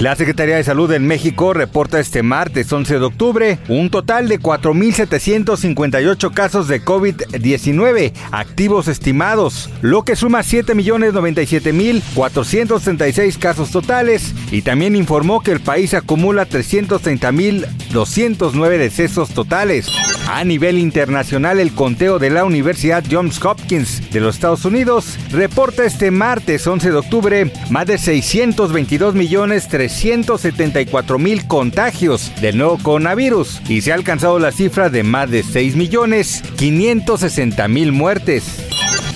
La Secretaría de Salud en México reporta este martes 11 de octubre un total de 4.758 casos de COVID-19 activos estimados, lo que suma 7.097.436 casos totales y también informó que el país acumula 330.209 decesos totales. A nivel internacional, el conteo de la Universidad Johns Hopkins de los Estados Unidos reporta este martes 11 de octubre más de 622 millones 374 mil contagios del nuevo coronavirus y se ha alcanzado la cifra de más de 6 millones 560 mil muertes.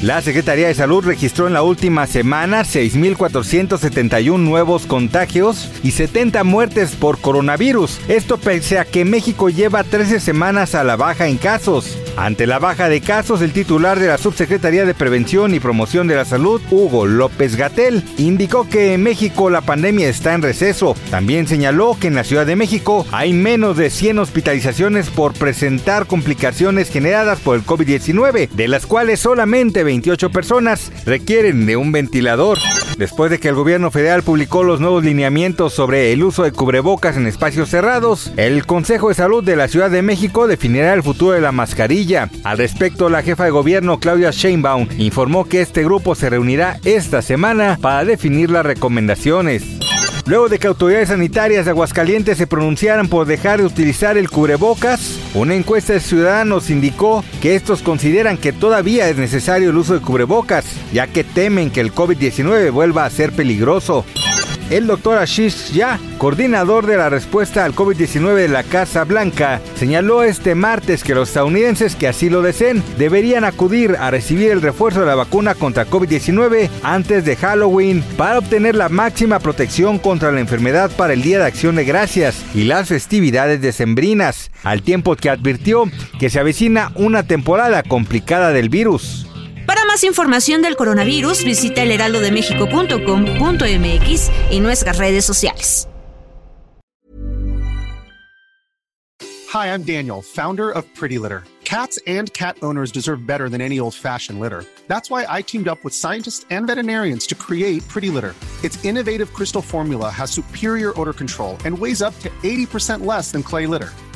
La Secretaría de Salud registró en la última semana 6.471 nuevos contagios y 70 muertes por coronavirus. Esto pese a que México lleva 13 semanas a la baja en casos. Ante la baja de casos, el titular de la Subsecretaría de Prevención y Promoción de la Salud, Hugo López Gatel, indicó que en México la pandemia está en receso. También señaló que en la Ciudad de México hay menos de 100 hospitalizaciones por presentar complicaciones generadas por el COVID-19, de las cuales solamente 28 personas requieren de un ventilador. Después de que el gobierno federal publicó los nuevos lineamientos sobre el uso de cubrebocas en espacios cerrados, el Consejo de Salud de la Ciudad de México definirá el futuro de la mascarilla. Al respecto, la jefa de gobierno Claudia Sheinbaum informó que este grupo se reunirá esta semana para definir las recomendaciones. Luego de que autoridades sanitarias de Aguascalientes se pronunciaran por dejar de utilizar el cubrebocas, una encuesta de ciudadanos indicó que estos consideran que todavía es necesario el uso de cubrebocas, ya que temen que el COVID-19 vuelva a ser peligroso. El doctor Ashish Ya, coordinador de la respuesta al COVID-19 de la Casa Blanca, señaló este martes que los estadounidenses que así lo deseen deberían acudir a recibir el refuerzo de la vacuna contra COVID-19 antes de Halloween para obtener la máxima protección contra la enfermedad para el Día de Acción de Gracias y las festividades decembrinas, al tiempo que advirtió que se avecina una temporada complicada del virus. Más información del coronavirus, visita elheraldodemexico.com.mx y nuestras redes sociales. Hi, I'm Daniel, founder of Pretty Litter. Cats and cat owners deserve better than any old-fashioned litter. That's why I teamed up with scientists and veterinarians to create Pretty Litter. Its innovative crystal formula has superior odor control and weighs up to 80% less than clay litter.